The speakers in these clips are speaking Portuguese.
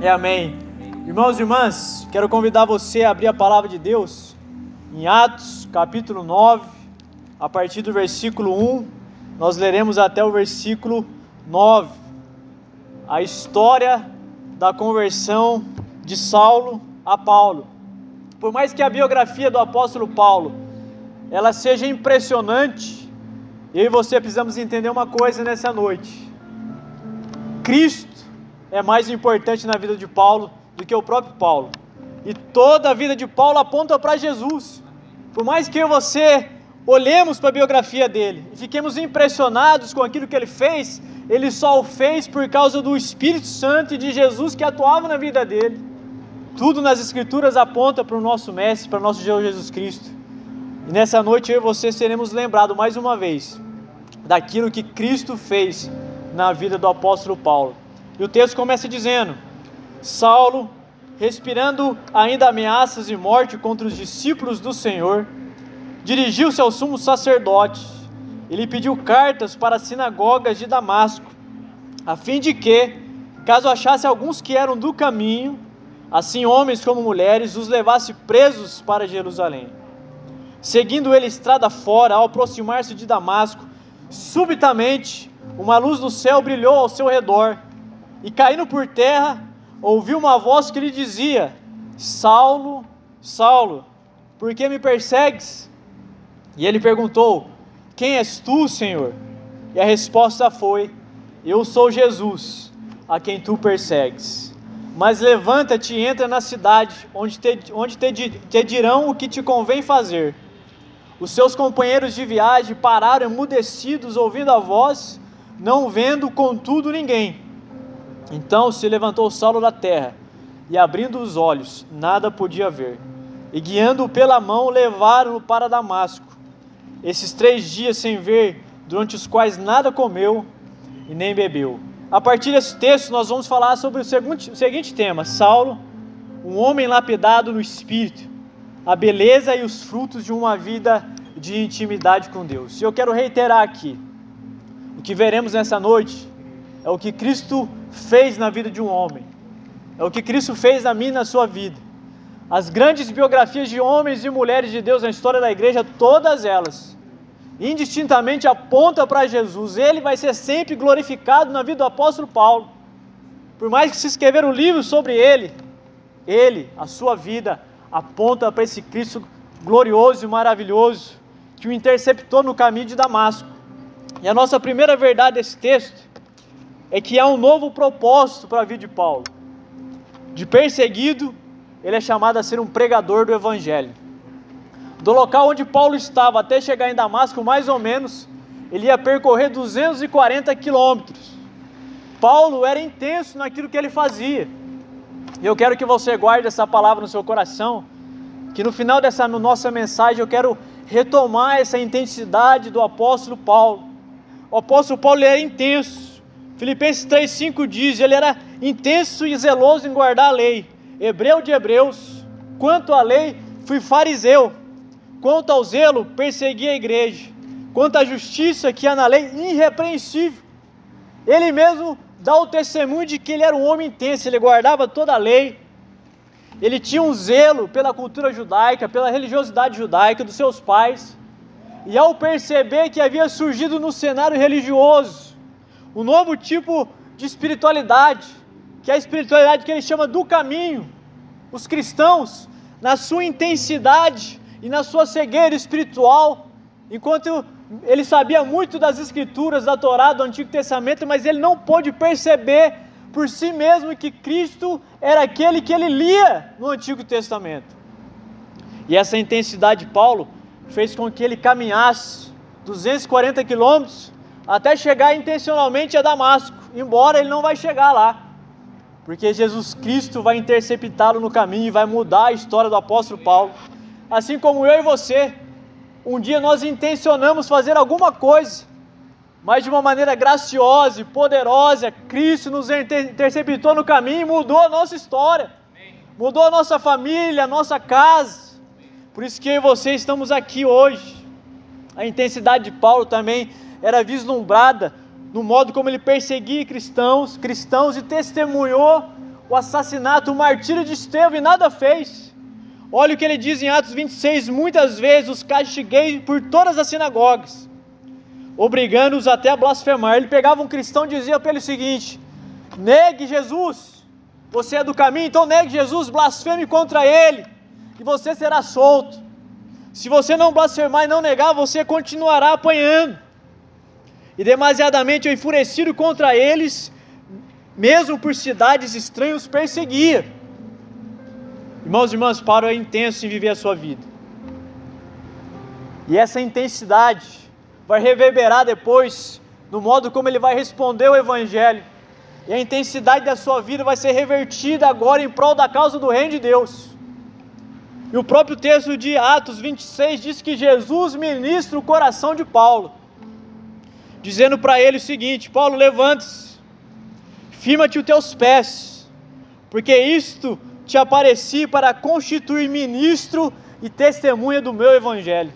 É amém. Irmãos e irmãs, quero convidar você a abrir a palavra de Deus em Atos, capítulo 9, a partir do versículo 1, nós leremos até o versículo 9. A história da conversão de Saulo a Paulo. Por mais que a biografia do apóstolo Paulo ela seja impressionante, eu e você precisamos entender uma coisa nessa noite. Cristo é mais importante na vida de Paulo do que o próprio Paulo. E toda a vida de Paulo aponta para Jesus. Por mais que eu e você olhemos para a biografia dele e fiquemos impressionados com aquilo que ele fez, ele só o fez por causa do Espírito Santo e de Jesus que atuava na vida dele. Tudo nas Escrituras aponta para o nosso Mestre, para o nosso Deus Jesus Cristo. E nessa noite eu e você seremos lembrados mais uma vez daquilo que Cristo fez na vida do apóstolo Paulo. E o texto começa dizendo: Saulo, respirando ainda ameaças de morte contra os discípulos do Senhor, dirigiu-se ao sumo sacerdote e lhe pediu cartas para as sinagogas de Damasco, a fim de que, caso achasse alguns que eram do caminho, assim homens como mulheres, os levasse presos para Jerusalém. Seguindo ele estrada fora, ao aproximar-se de Damasco, subitamente uma luz do céu brilhou ao seu redor, e caindo por terra, ouviu uma voz que lhe dizia: Saulo, Saulo, por que me persegues? E ele perguntou: Quem és tu, Senhor? E a resposta foi: Eu sou Jesus, a quem tu persegues. Mas levanta-te e entra na cidade, onde, te, onde te, te dirão o que te convém fazer. Os seus companheiros de viagem pararam emudecidos, ouvindo a voz, não vendo, contudo, ninguém. Então se levantou Saulo da terra, e abrindo os olhos, nada podia ver. E guiando-o pela mão, levaram-no para Damasco. Esses três dias sem ver, durante os quais nada comeu e nem bebeu. A partir desse texto, nós vamos falar sobre o seguinte tema: Saulo, um homem lapidado no espírito, a beleza e os frutos de uma vida de intimidade com Deus. E eu quero reiterar aqui: o que veremos nessa noite é o que Cristo fez na vida de um homem, é o que Cristo fez na minha e na sua vida. As grandes biografias de homens e mulheres de Deus na história da igreja, todas elas, indistintamente apontam para Jesus. Ele vai ser sempre glorificado na vida do apóstolo Paulo. Por mais que se escrever um livro sobre ele, ele, a sua vida, aponta para esse Cristo glorioso e maravilhoso que o interceptou no caminho de Damasco. E a nossa primeira verdade desse texto é que há um novo propósito para a vida de Paulo. De perseguido, ele é chamado a ser um pregador do Evangelho. Do local onde Paulo estava até chegar em Damasco, mais ou menos, ele ia percorrer 240 quilômetros. Paulo era intenso naquilo que ele fazia. E eu quero que você guarde essa palavra no seu coração, que no final dessa nossa mensagem eu quero retomar essa intensidade do apóstolo Paulo. O apóstolo Paulo era intenso, Filipenses 3,5 diz: ele era intenso e zeloso em guardar a lei. Hebreu de Hebreus, quanto à lei, fui fariseu. Quanto ao zelo, persegui a igreja. Quanto à justiça que há na lei, irrepreensível. Ele mesmo dá o testemunho de que ele era um homem intenso, ele guardava toda a lei. Ele tinha um zelo pela cultura judaica, pela religiosidade judaica dos seus pais. E ao perceber que havia surgido no cenário religioso um novo tipo de espiritualidade, que é a espiritualidade que ele chama do caminho. Os cristãos, na sua intensidade e na sua cegueira espiritual, enquanto ele sabia muito das escrituras da Torá do Antigo Testamento, mas ele não pôde perceber por si mesmo que Cristo era aquele que ele lia no Antigo Testamento. E essa intensidade de Paulo fez com que ele caminhasse 240 quilômetros até chegar intencionalmente a Damasco, embora ele não vai chegar lá, porque Jesus Cristo vai interceptá-lo no caminho e vai mudar a história do apóstolo Paulo. Assim como eu e você, um dia nós intencionamos fazer alguma coisa, mas de uma maneira graciosa e poderosa, Cristo nos interceptou no caminho e mudou a nossa história, mudou a nossa família, a nossa casa. Por isso que eu e você estamos aqui hoje. A intensidade de Paulo também era vislumbrada no modo como ele perseguia cristãos, cristãos e testemunhou o assassinato, o martírio de Estevão e nada fez. Olha o que ele diz em Atos 26: Muitas vezes os castiguei por todas as sinagogas, obrigando-os até a blasfemar. Ele pegava um cristão e dizia para ele o seguinte: Negue Jesus, você é do caminho, então negue Jesus, blasfeme contra ele, e você será solto. Se você não blasfemar e não negar, você continuará apanhando. E demasiadamente enfurecido contra eles, mesmo por cidades estranhas, perseguia. Irmãos e irmãs, Paulo é intenso em viver a sua vida. E essa intensidade vai reverberar depois no modo como ele vai responder o Evangelho. E a intensidade da sua vida vai ser revertida agora em prol da causa do Reino de Deus. E o próprio texto de Atos 26 diz que Jesus ministra o coração de Paulo, dizendo para ele o seguinte: Paulo, levante-se, firma-te os teus pés, porque isto te apareci para constituir ministro e testemunha do meu evangelho.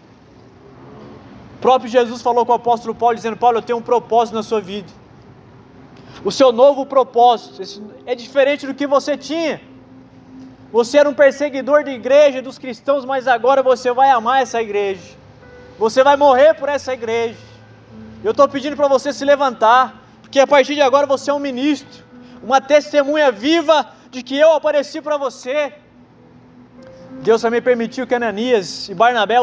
O próprio Jesus falou com o apóstolo Paulo, dizendo: Paulo, eu tenho um propósito na sua vida. O seu novo propósito é diferente do que você tinha. Você era um perseguidor de igreja, dos cristãos, mas agora você vai amar essa igreja. Você vai morrer por essa igreja. Eu estou pedindo para você se levantar, porque a partir de agora você é um ministro, uma testemunha viva de que eu apareci para você. Deus também permitiu que Ananias e Barnabé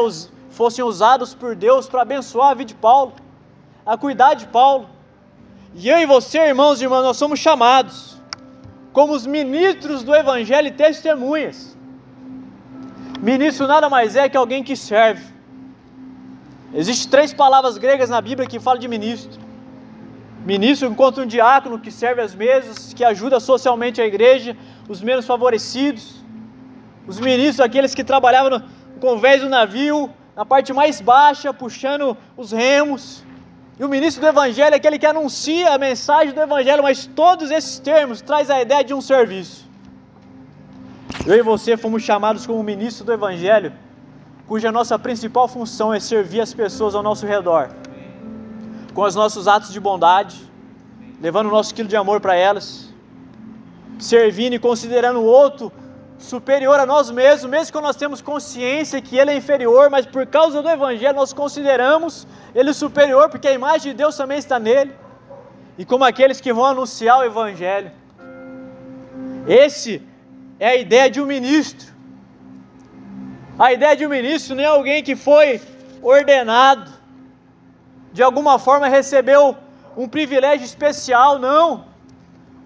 fossem usados por Deus para abençoar a vida de Paulo, a cuidar de Paulo. E eu e você, irmãos e irmãs, nós somos chamados como os ministros do Evangelho e testemunhas. Ministro nada mais é que alguém que serve. Existem três palavras gregas na Bíblia que falam de ministro. Ministro encontra um diácono que serve as mesas, que ajuda socialmente a igreja, os menos favorecidos. Os ministros, aqueles que trabalhavam no convés do navio, na parte mais baixa, puxando os remos. E o ministro do Evangelho é aquele que anuncia a mensagem do Evangelho, mas todos esses termos traz a ideia de um serviço. Eu e você fomos chamados como ministro do Evangelho, cuja nossa principal função é servir as pessoas ao nosso redor, com os nossos atos de bondade, levando o nosso quilo de amor para elas, servindo e considerando o outro superior a nós mesmos, mesmo que nós temos consciência que ele é inferior, mas por causa do Evangelho nós consideramos ele superior, porque a imagem de Deus também está nele, e como aqueles que vão anunciar o Evangelho. Esse é a ideia de um ministro. A ideia de um ministro não é alguém que foi ordenado, de alguma forma recebeu um privilégio especial, não.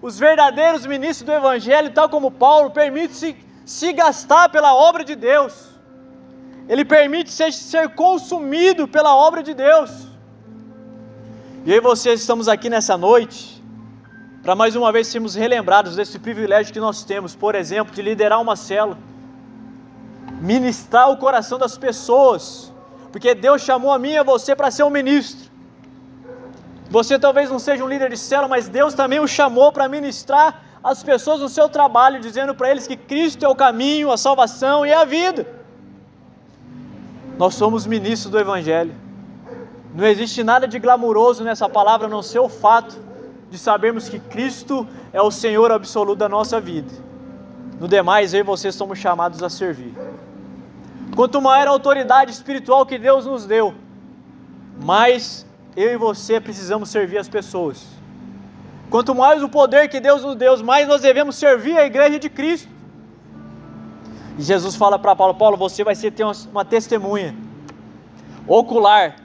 Os verdadeiros ministros do Evangelho, tal como Paulo, permitem-se se gastar pela obra de Deus. Ele permite ser, ser consumido pela obra de Deus. E e vocês estamos aqui nessa noite para mais uma vez sermos relembrados desse privilégio que nós temos, por exemplo, de liderar uma célula, ministrar o coração das pessoas, porque Deus chamou a mim e a você para ser um ministro. Você talvez não seja um líder de célula, mas Deus também o chamou para ministrar as pessoas no seu trabalho, dizendo para eles que Cristo é o caminho, a salvação e a vida. Nós somos ministros do Evangelho. Não existe nada de glamuroso nessa palavra, a não ser o fato de sabermos que Cristo é o Senhor absoluto da nossa vida. No demais, eu e você somos chamados a servir. Quanto maior a autoridade espiritual que Deus nos deu, mais eu e você precisamos servir as pessoas. Quanto mais o poder que Deus nos deu, mais nós devemos servir a igreja de Cristo. E Jesus fala para Paulo: Paulo, você vai ser uma testemunha ocular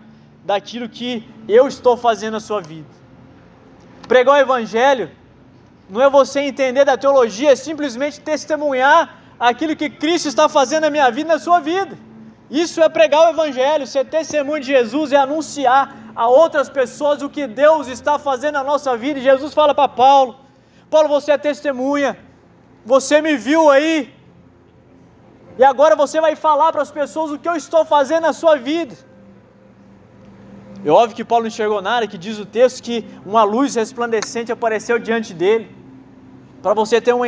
daquilo que eu estou fazendo na sua vida. Pregar o Evangelho não é você entender da teologia, é simplesmente testemunhar aquilo que Cristo está fazendo na minha vida e na sua vida. Isso é pregar o Evangelho, ser testemunho de Jesus, é anunciar a outras pessoas o que Deus está fazendo na nossa vida. E Jesus fala para Paulo: Paulo, você é testemunha, você me viu aí, e agora você vai falar para as pessoas o que eu estou fazendo na sua vida. É óbvio que Paulo não enxergou nada, que diz o texto que uma luz resplandecente apareceu diante dele, para você ter uma,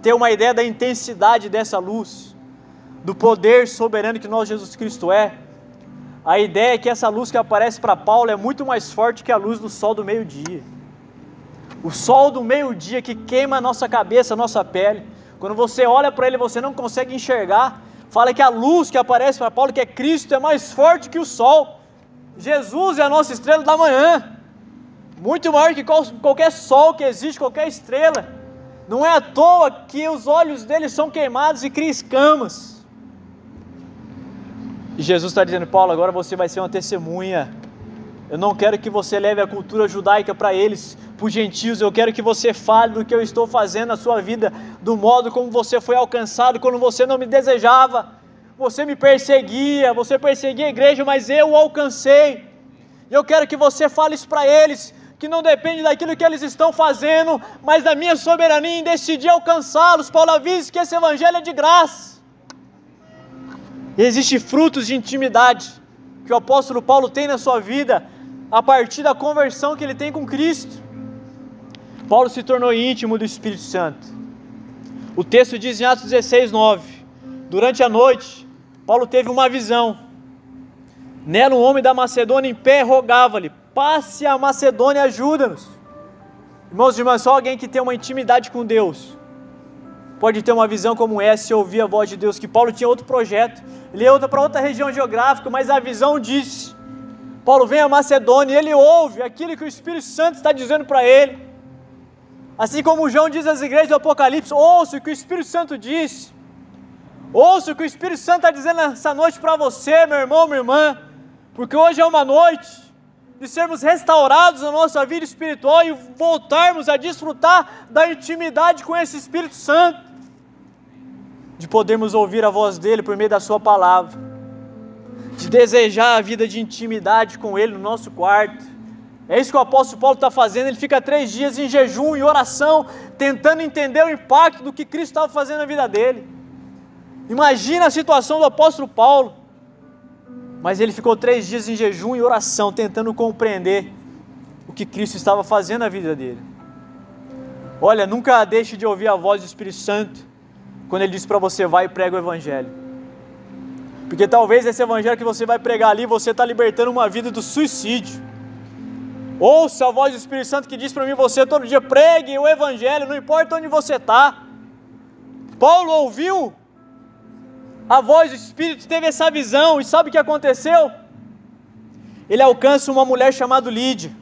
ter uma ideia da intensidade dessa luz, do poder soberano que nós, Jesus Cristo, é. A ideia é que essa luz que aparece para Paulo é muito mais forte que a luz do sol do meio-dia. O sol do meio-dia que queima a nossa cabeça, a nossa pele. Quando você olha para ele, você não consegue enxergar. Fala que a luz que aparece para Paulo, que é Cristo, é mais forte que o sol. Jesus é a nossa estrela da manhã. Muito maior que qualquer sol que existe, qualquer estrela. Não é à toa que os olhos dele são queimados e criam escamas. E Jesus está dizendo, Paulo, agora você vai ser uma testemunha. Eu não quero que você leve a cultura judaica para eles, para os gentios. Eu quero que você fale do que eu estou fazendo na sua vida, do modo como você foi alcançado quando você não me desejava. Você me perseguia, você perseguia a igreja, mas eu o alcancei. Eu quero que você fale isso para eles, que não depende daquilo que eles estão fazendo, mas da minha soberania em decidir alcançá-los. Paulo avisa que esse evangelho é de graça. E existem frutos de intimidade que o apóstolo Paulo tem na sua vida a partir da conversão que ele tem com Cristo. Paulo se tornou íntimo do Espírito Santo. O texto diz em Atos 16, 9: Durante a noite, Paulo teve uma visão. Nela, um homem da Macedônia em pé rogava-lhe: Passe a Macedônia, ajuda-nos. Irmãos e irmãs, só alguém que tem uma intimidade com Deus pode ter uma visão como essa e ouvir a voz de Deus. Que Paulo tinha outro projeto, ele ia para outra região geográfica, mas a visão disse: Paulo vem a Macedônia e ele ouve aquilo que o Espírito Santo está dizendo para ele. Assim como João diz às igrejas do Apocalipse: ouça o que o Espírito Santo disse. Ouça o que o Espírito Santo está dizendo essa noite para você, meu irmão, minha irmã, porque hoje é uma noite de sermos restaurados na nossa vida espiritual e voltarmos a desfrutar da intimidade com esse Espírito Santo de podermos ouvir a voz dele por meio da sua palavra, de desejar a vida de intimidade com ele no nosso quarto. É isso que o apóstolo Paulo está fazendo. Ele fica três dias em jejum e oração, tentando entender o impacto do que Cristo estava fazendo na vida dele. Imagina a situação do apóstolo Paulo. Mas ele ficou três dias em jejum e oração, tentando compreender o que Cristo estava fazendo na vida dele. Olha, nunca deixe de ouvir a voz do Espírito Santo quando ele diz para você, vai e prega o Evangelho. Porque talvez esse Evangelho que você vai pregar ali, você está libertando uma vida do suicídio. Ouça a voz do Espírito Santo que diz para mim, você todo dia pregue o Evangelho, não importa onde você está. Paulo ouviu a voz do Espírito, teve essa visão, e sabe o que aconteceu? Ele alcança uma mulher chamada Lídia.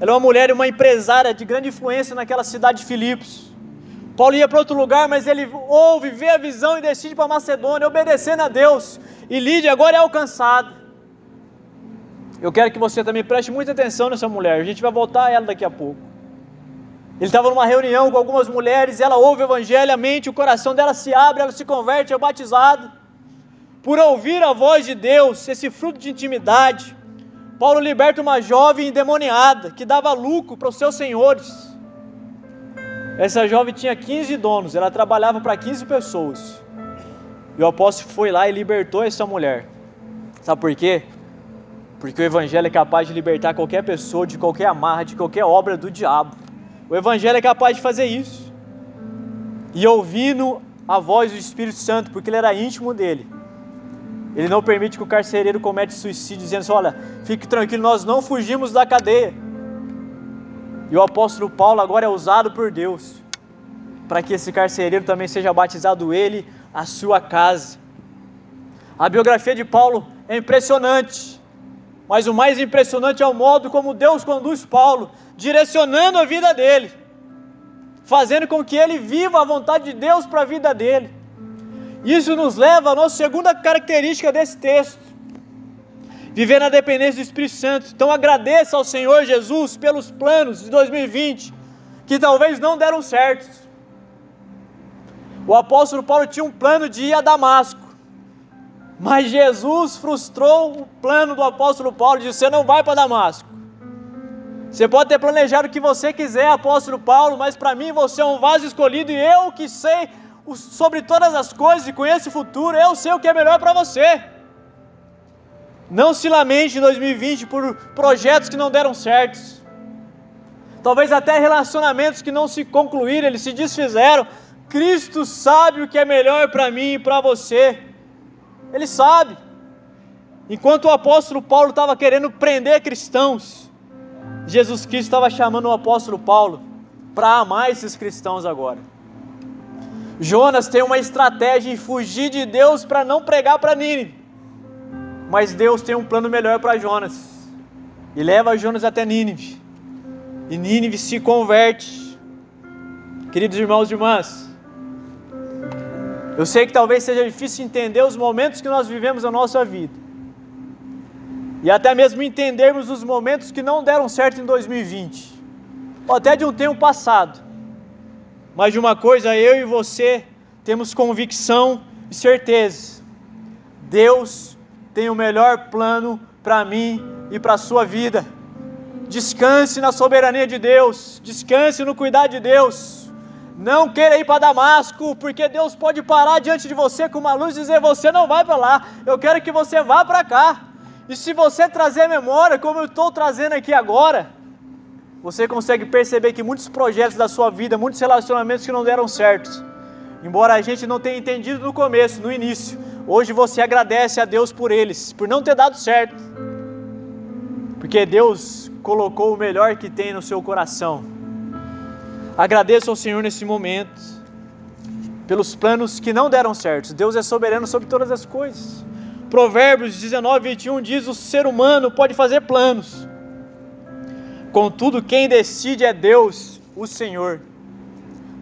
Ela é uma mulher, uma empresária de grande influência naquela cidade de Filipos. Paulo ia para outro lugar, mas ele ouve, vê a visão e decide para Macedônia, obedecendo a Deus. E Lídia agora é alcançada. Eu quero que você também preste muita atenção nessa mulher. A gente vai voltar a ela daqui a pouco. Ele estava numa reunião com algumas mulheres, ela ouve o evangelho, a mente, o coração dela se abre, ela se converte, é batizada. Por ouvir a voz de Deus, esse fruto de intimidade, Paulo liberta uma jovem endemoniada que dava lucro para os seus senhores. Essa jovem tinha 15 donos, ela trabalhava para 15 pessoas. E o apóstolo foi lá e libertou essa mulher. Sabe por quê? Porque o evangelho é capaz de libertar qualquer pessoa de qualquer amarra, de qualquer obra do diabo. O evangelho é capaz de fazer isso. E ouvindo a voz do Espírito Santo, porque ele era íntimo dele, ele não permite que o carcereiro cometa suicídio, dizendo assim: olha, fique tranquilo, nós não fugimos da cadeia. E o apóstolo Paulo agora é usado por Deus para que esse carcereiro também seja batizado ele, a sua casa. A biografia de Paulo é impressionante, mas o mais impressionante é o modo como Deus conduz Paulo, direcionando a vida dele, fazendo com que ele viva a vontade de Deus para a vida dele. Isso nos leva à nossa segunda característica desse texto viver na dependência do Espírito Santo. Então agradeça ao Senhor Jesus pelos planos de 2020 que talvez não deram certo. O apóstolo Paulo tinha um plano de ir a Damasco, mas Jesus frustrou o plano do apóstolo Paulo, disse: Você não vai para Damasco. Você pode ter planejado o que você quiser, apóstolo Paulo, mas para mim você é um vaso escolhido e eu que sei sobre todas as coisas e conheço o futuro, eu sei o que é melhor para você. Não se lamente em 2020 por projetos que não deram certos. Talvez até relacionamentos que não se concluíram, eles se desfizeram. Cristo sabe o que é melhor para mim e para você. Ele sabe. Enquanto o apóstolo Paulo estava querendo prender cristãos, Jesus Cristo estava chamando o apóstolo Paulo para amar esses cristãos agora. Jonas tem uma estratégia em fugir de Deus para não pregar para Nínive. Mas Deus tem um plano melhor para Jonas. E leva Jonas até Nínive. E Nínive se converte. Queridos irmãos e irmãs, eu sei que talvez seja difícil entender os momentos que nós vivemos na nossa vida. E até mesmo entendermos os momentos que não deram certo em 2020. Ou até de um tempo passado. Mas de uma coisa eu e você temos convicção e certeza. Deus tem o melhor plano para mim e para a sua vida. Descanse na soberania de Deus, descanse no cuidado de Deus. Não queira ir para Damasco, porque Deus pode parar diante de você com uma luz e dizer: Você não vai para lá, eu quero que você vá para cá. E se você trazer memória, como eu estou trazendo aqui agora, você consegue perceber que muitos projetos da sua vida, muitos relacionamentos que não deram certo, embora a gente não tenha entendido no começo, no início, hoje você agradece a Deus por eles, por não ter dado certo, porque Deus colocou o melhor que tem no seu coração. Agradeço ao Senhor nesse momento, pelos planos que não deram certo. Deus é soberano sobre todas as coisas. Provérbios 19, 21 diz: O ser humano pode fazer planos Contudo, quem decide é Deus, o Senhor.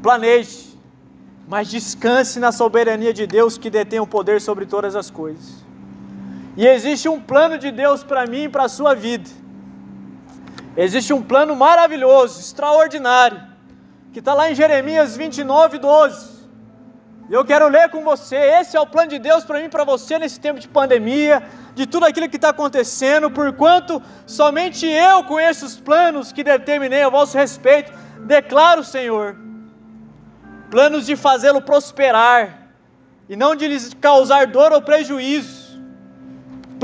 Planeje, mas descanse na soberania de Deus que detém o poder sobre todas as coisas. E existe um plano de Deus para mim e para a sua vida. Existe um plano maravilhoso, extraordinário, que está lá em Jeremias 29, 12. E eu quero ler com você. Esse é o plano de Deus para mim e para você nesse tempo de pandemia, de tudo aquilo que está acontecendo, porquanto somente eu conheço os planos que determinei a vosso respeito, declaro, Senhor, planos de fazê-lo prosperar e não de lhes causar dor ou prejuízo,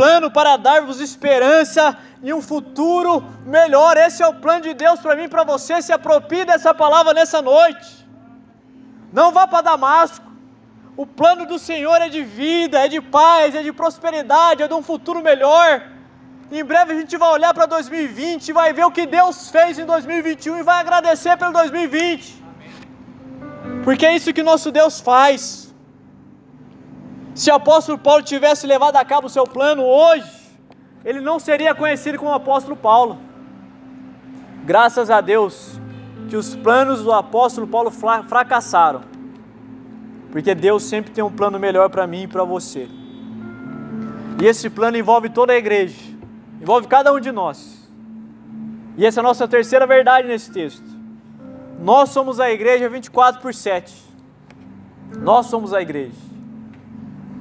plano para dar-vos esperança e um futuro melhor. Esse é o plano de Deus para mim e para você. Se aproprie dessa palavra nessa noite. Não vá para Damasco. O plano do Senhor é de vida, é de paz, é de prosperidade, é de um futuro melhor. Em breve a gente vai olhar para 2020, vai ver o que Deus fez em 2021 e vai agradecer pelo 2020. Porque é isso que nosso Deus faz. Se o apóstolo Paulo tivesse levado a cabo o seu plano hoje, ele não seria conhecido como apóstolo Paulo. Graças a Deus que os planos do apóstolo Paulo fracassaram porque Deus sempre tem um plano melhor para mim e para você. E esse plano envolve toda a igreja, envolve cada um de nós. E essa é a nossa terceira verdade nesse texto. Nós somos a igreja 24 por 7. Nós somos a igreja.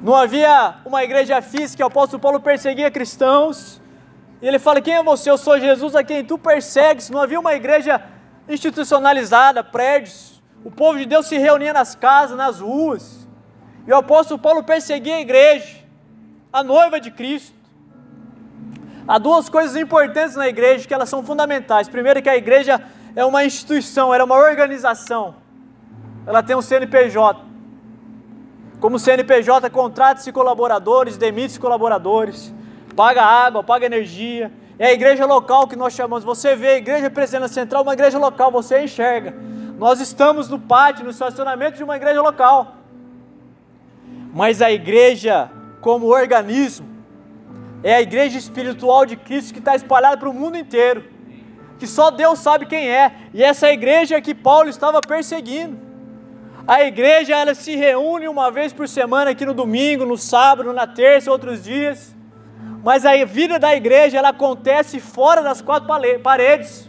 Não havia uma igreja física, o apóstolo Paulo perseguia cristãos. E ele fala: Quem é você? Eu sou Jesus a quem tu persegues. Não havia uma igreja institucionalizada, prédios. O povo de Deus se reunia nas casas, nas ruas. E o apóstolo Paulo perseguia a igreja, a noiva de Cristo. Há duas coisas importantes na igreja que elas são fundamentais. Primeiro que a igreja é uma instituição, era uma organização. Ela tem um CNPJ. Como CNPJ contrata-se colaboradores, demite-se colaboradores, paga água, paga energia. É a igreja local que nós chamamos. Você vê a igreja presente central, uma igreja local, você enxerga nós estamos no pátio, no estacionamento de uma igreja local. Mas a igreja, como organismo, é a igreja espiritual de Cristo que está espalhada para o mundo inteiro. Que só Deus sabe quem é. E essa igreja que Paulo estava perseguindo. A igreja ela se reúne uma vez por semana aqui no domingo, no sábado, na terça, outros dias. Mas a vida da igreja ela acontece fora das quatro paredes.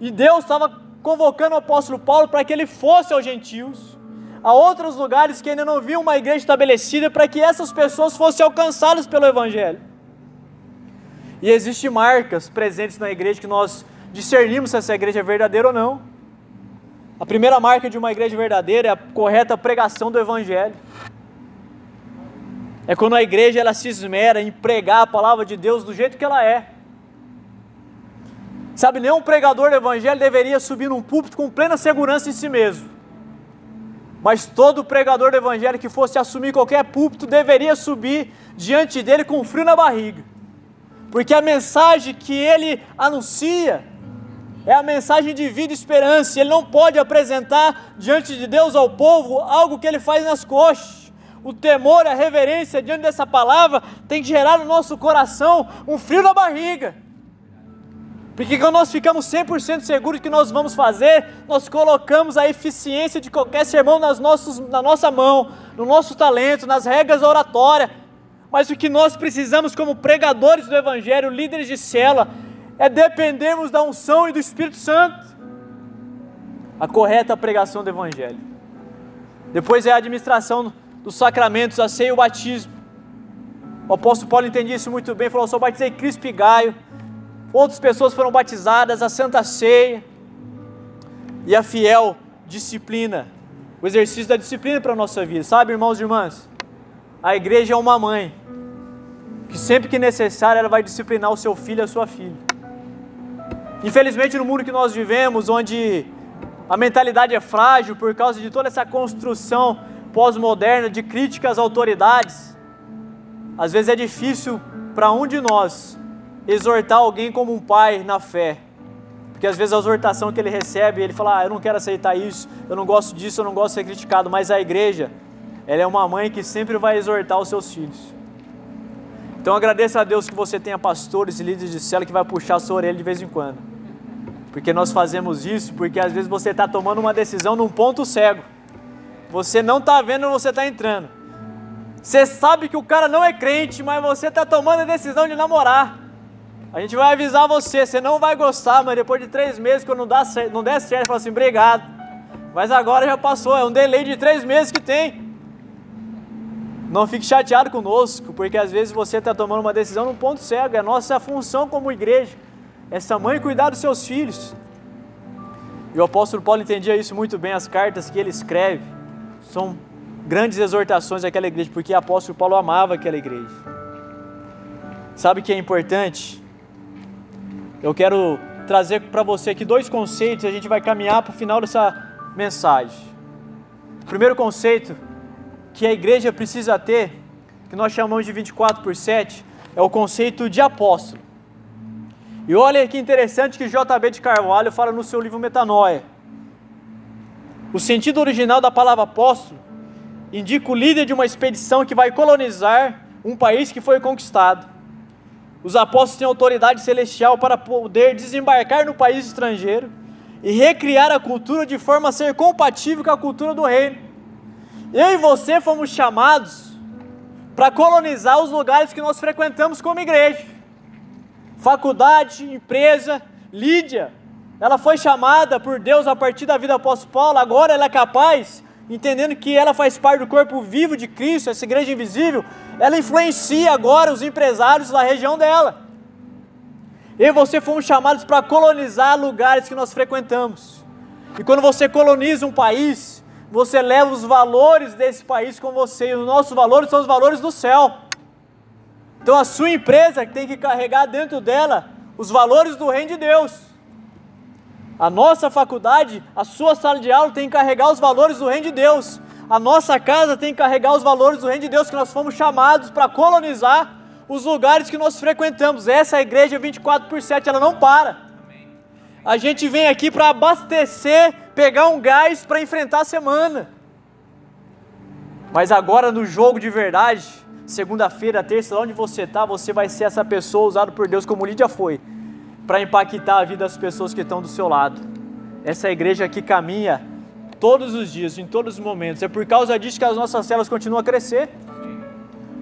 E Deus estava convocando o apóstolo Paulo para que ele fosse aos gentios, a outros lugares que ainda não viam uma igreja estabelecida, para que essas pessoas fossem alcançadas pelo Evangelho. E existem marcas presentes na igreja que nós discernimos se essa igreja é verdadeira ou não. A primeira marca de uma igreja verdadeira é a correta pregação do Evangelho. É quando a igreja ela se esmera em pregar a palavra de Deus do jeito que ela é. Sabe, nenhum pregador do evangelho deveria subir num púlpito com plena segurança em si mesmo. Mas todo pregador do evangelho que fosse assumir qualquer púlpito deveria subir diante dele com frio na barriga. Porque a mensagem que ele anuncia é a mensagem de vida e esperança. Ele não pode apresentar diante de Deus ao povo algo que ele faz nas coxas. O temor, a reverência diante dessa palavra tem que gerar no nosso coração um frio na barriga. Porque quando nós ficamos 100% seguros que nós vamos fazer, nós colocamos a eficiência de qualquer sermão nas nossos, na nossa mão, no nosso talento, nas regras da oratória. Mas o que nós precisamos como pregadores do Evangelho, líderes de cela, é dependermos da unção e do Espírito Santo. A correta pregação do Evangelho. Depois é a administração dos sacramentos, a ceia e o batismo. O apóstolo Paulo entendia isso muito bem, falou: só batizei Cristo e Gaio. Outras pessoas foram batizadas, a Santa Ceia e a fiel disciplina, o exercício da disciplina para a nossa vida. Sabe, irmãos e irmãs? A igreja é uma mãe que sempre que necessário ela vai disciplinar o seu filho e a sua filha. Infelizmente, no mundo que nós vivemos, onde a mentalidade é frágil por causa de toda essa construção pós-moderna de críticas às autoridades, às vezes é difícil para um de nós exortar alguém como um pai na fé. Porque às vezes a exortação que ele recebe, ele fala: ah, eu não quero aceitar isso, eu não gosto disso, eu não gosto de ser criticado. Mas a igreja, ela é uma mãe que sempre vai exortar os seus filhos. Então agradeça a Deus que você tenha pastores e líderes de célula que vai puxar a sua orelha de vez em quando. Porque nós fazemos isso porque às vezes você está tomando uma decisão num ponto cego. Você não está vendo onde você está entrando. Você sabe que o cara não é crente, mas você está tomando a decisão de namorar. A gente vai avisar você, você não vai gostar, mas depois de três meses, quando não, dá não der certo, fala assim, obrigado. Mas agora já passou, é um delay de três meses que tem. Não fique chateado conosco, porque às vezes você está tomando uma decisão num ponto cego. É a nossa função como igreja. Essa mãe cuidar dos seus filhos. E o apóstolo Paulo entendia isso muito bem. As cartas que ele escreve são grandes exortações àquela igreja, porque o apóstolo Paulo amava aquela igreja. Sabe o que é importante? Eu quero trazer para você aqui dois conceitos, a gente vai caminhar para o final dessa mensagem. O primeiro conceito que a igreja precisa ter, que nós chamamos de 24 por 7, é o conceito de apóstolo. E olha que interessante que JB de Carvalho fala no seu livro Metanoia. O sentido original da palavra apóstolo indica o líder de uma expedição que vai colonizar um país que foi conquistado. Os apóstolos têm autoridade celestial para poder desembarcar no país estrangeiro e recriar a cultura de forma a ser compatível com a cultura do reino. Eu e você fomos chamados para colonizar os lugares que nós frequentamos como igreja. Faculdade, empresa, Lídia, ela foi chamada por Deus a partir da vida apóstolo Paulo, agora ela é capaz, entendendo que ela faz parte do corpo vivo de Cristo, essa igreja invisível, ela influencia agora os empresários da região dela. Eu e você fomos chamados para colonizar lugares que nós frequentamos. E quando você coloniza um país, você leva os valores desse país com você, e os nossos valores são os valores do céu. Então a sua empresa tem que carregar dentro dela os valores do reino de Deus. A nossa faculdade, a sua sala de aula tem que carregar os valores do reino de Deus. A nossa casa tem que carregar os valores do reino de Deus que nós fomos chamados para colonizar os lugares que nós frequentamos. Essa é a igreja 24 por 7, ela não para. A gente vem aqui para abastecer, pegar um gás para enfrentar a semana. Mas agora no jogo de verdade, segunda-feira, terça, onde você está, você vai ser essa pessoa usada por Deus como Lídia foi, para impactar a vida das pessoas que estão do seu lado. Essa igreja que caminha todos os dias, em todos os momentos. É por causa disso que as nossas células continuam a crescer.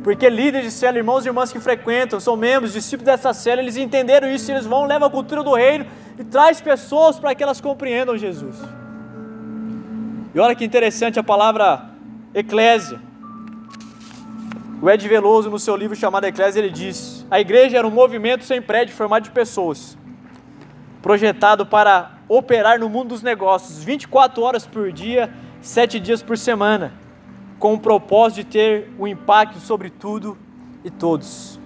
Porque líderes de célula, irmãos e irmãs que frequentam, são membros, discípulos dessa célula, eles entenderam isso, eles vão, levam a cultura do reino e traz pessoas para que elas compreendam Jesus. E olha que interessante a palavra eclésia. O Ed Veloso, no seu livro chamado Eclésia, ele diz: A igreja era um movimento sem prédio formado de pessoas, projetado para operar no mundo dos negócios 24 horas por dia, 7 dias por semana com o propósito de ter um impacto sobre tudo e todos.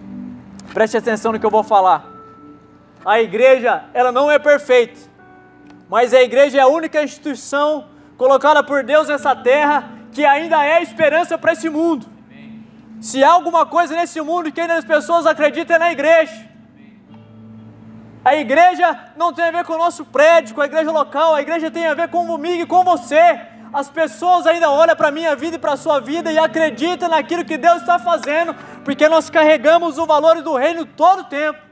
Preste atenção no que eu vou falar. A igreja, ela não é perfeita, mas a igreja é a única instituição colocada por Deus nessa terra que ainda é esperança para esse mundo. Se há alguma coisa nesse mundo que ainda as pessoas acreditam é na igreja. A igreja não tem a ver com o nosso prédio, com a igreja local, a igreja tem a ver comigo e com você. As pessoas ainda olham para a minha vida e para a sua vida e acreditam naquilo que Deus está fazendo, porque nós carregamos o valor do reino todo o tempo.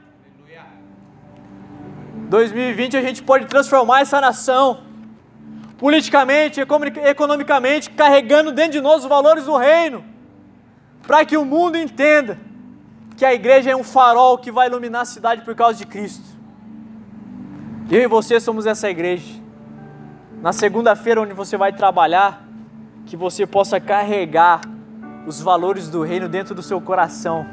2020 a gente pode transformar essa nação, politicamente, economicamente, carregando dentro de nós os valores do reino, para que o mundo entenda que a igreja é um farol que vai iluminar a cidade por causa de Cristo. Eu e você somos essa igreja. Na segunda-feira, onde você vai trabalhar, que você possa carregar os valores do reino dentro do seu coração,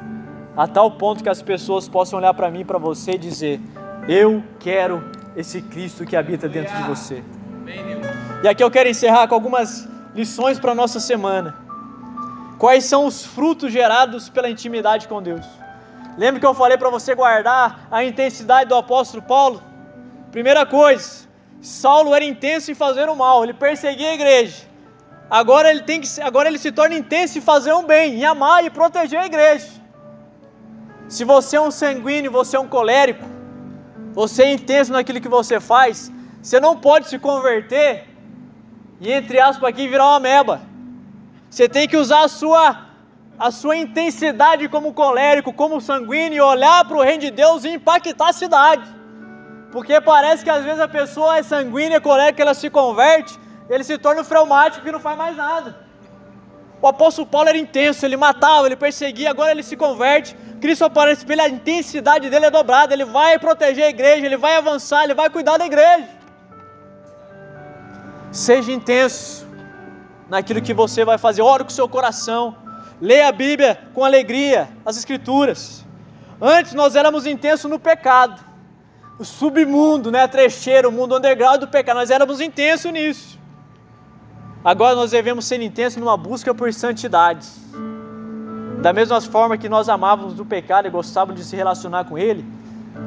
a tal ponto que as pessoas possam olhar para mim e para você e dizer: Eu quero esse Cristo que habita dentro de você. E aqui eu quero encerrar com algumas lições para a nossa semana. Quais são os frutos gerados pela intimidade com Deus? Lembra que eu falei para você guardar a intensidade do apóstolo Paulo? Primeira coisa, Saulo era intenso em fazer o mal, ele perseguia a igreja. Agora ele tem que, agora ele se torna intenso em fazer o bem, em amar e proteger a igreja. Se você é um sanguíneo, você é um colérico, você é intenso naquilo que você faz, você não pode se converter e entre aspas aqui virar uma meba. Você tem que usar a sua a sua intensidade como colérico, como sanguíneo, olhar para o reino de Deus e impactar a cidade. Porque parece que às vezes a pessoa é sanguínea, colérica, ela se converte, ele se torna um freumático e não faz mais nada. O apóstolo Paulo era intenso, ele matava, ele perseguia, agora ele se converte. Cristo aparece pela intensidade dele é dobrada, ele vai proteger a igreja, ele vai avançar, ele vai cuidar da igreja. Seja intenso naquilo que você vai fazer, ore com o seu coração Leia a Bíblia com alegria, as Escrituras. Antes nós éramos intensos no pecado, o submundo, né, a trecheira, o mundo underground do pecado, nós éramos intensos nisso. Agora nós devemos ser intensos numa busca por santidade. Da mesma forma que nós amávamos do pecado e gostávamos de se relacionar com ele,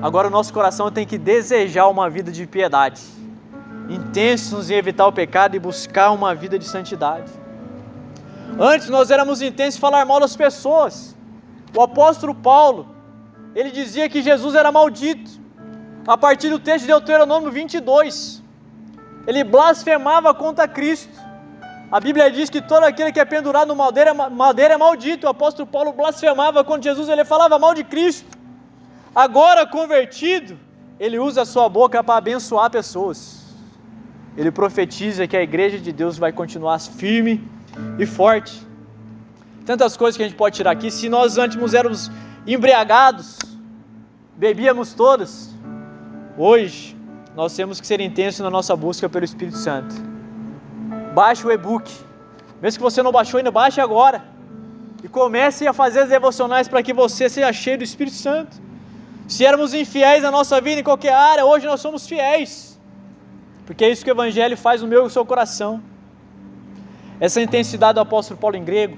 agora o nosso coração tem que desejar uma vida de piedade. Intensos em evitar o pecado e buscar uma vida de santidade. Antes nós éramos intensos em falar mal das pessoas. O apóstolo Paulo, ele dizia que Jesus era maldito. A partir do texto de Deuteronômio 22, ele blasfemava contra Cristo. A Bíblia diz que todo aquele que é pendurado no madeira, madeira é maldito. O apóstolo Paulo blasfemava contra Jesus, ele falava mal de Cristo. Agora convertido, ele usa a sua boca para abençoar pessoas. Ele profetiza que a igreja de Deus vai continuar firme e forte. Tantas coisas que a gente pode tirar aqui. Se nós antes éramos embriagados, bebíamos todas, hoje nós temos que ser intensos na nossa busca pelo Espírito Santo. Baixe o e-book. Mesmo que você não baixou ainda, baixe agora. E comece a fazer as devocionais para que você seja cheio do Espírito Santo. Se éramos infiéis na nossa vida em qualquer área, hoje nós somos fiéis. Porque é isso que o Evangelho faz no meu e no seu coração. Essa intensidade do apóstolo Paulo em grego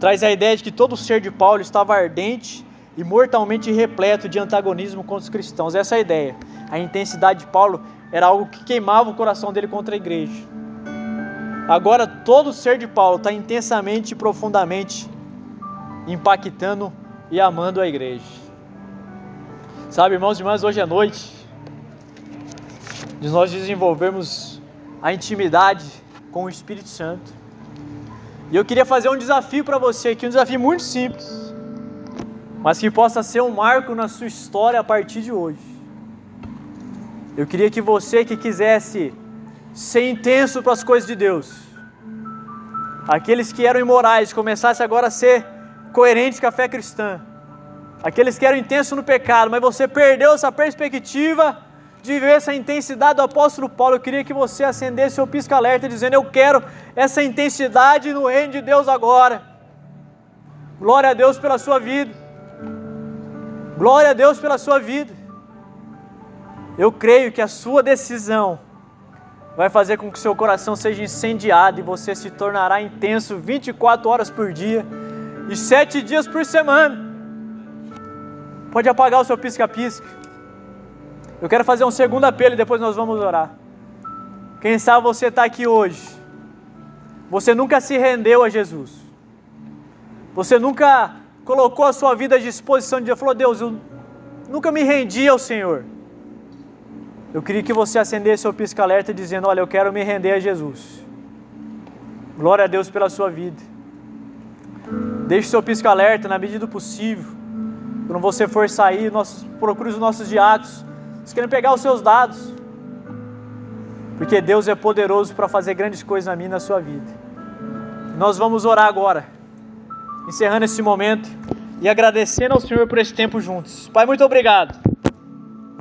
traz a ideia de que todo o ser de Paulo estava ardente e mortalmente repleto de antagonismo contra os cristãos. Essa é a ideia. A intensidade de Paulo era algo que queimava o coração dele contra a igreja. Agora, todo o ser de Paulo está intensamente e profundamente impactando e amando a igreja. Sabe, irmãos e irmãs, hoje à noite, de nós desenvolvermos a intimidade com o Espírito Santo. E eu queria fazer um desafio para você aqui, um desafio muito simples, mas que possa ser um marco na sua história a partir de hoje. Eu queria que você que quisesse ser intenso para as coisas de Deus, aqueles que eram imorais começassem agora a ser coerentes com a fé cristã, aqueles que eram intensos no pecado, mas você perdeu essa perspectiva de ver essa intensidade do apóstolo Paulo, eu queria que você acendesse o pisca-alerta dizendo: Eu quero essa intensidade no reino de Deus agora. Glória a Deus pela sua vida. Glória a Deus pela sua vida. Eu creio que a sua decisão vai fazer com que seu coração seja incendiado e você se tornará intenso 24 horas por dia e 7 dias por semana. Pode apagar o seu pisca-pisca. Eu quero fazer um segundo apelo e depois nós vamos orar. Quem sabe você está aqui hoje. Você nunca se rendeu a Jesus. Você nunca colocou a sua vida à disposição de Deus. Falou, Deus, eu, nunca me rendi ao Senhor. Eu queria que você acendesse o pisca-alerta dizendo: Olha, eu quero me render a Jesus. Glória a Deus pela sua vida. Deixe seu pisca-alerta na medida do possível. Quando você for sair, nossos, procure os nossos diáconos. Eles querem pegar os seus dados. Porque Deus é poderoso para fazer grandes coisas na minha e na sua vida. Nós vamos orar agora, encerrando esse momento e agradecendo ao Senhor por esse tempo juntos. Pai, muito obrigado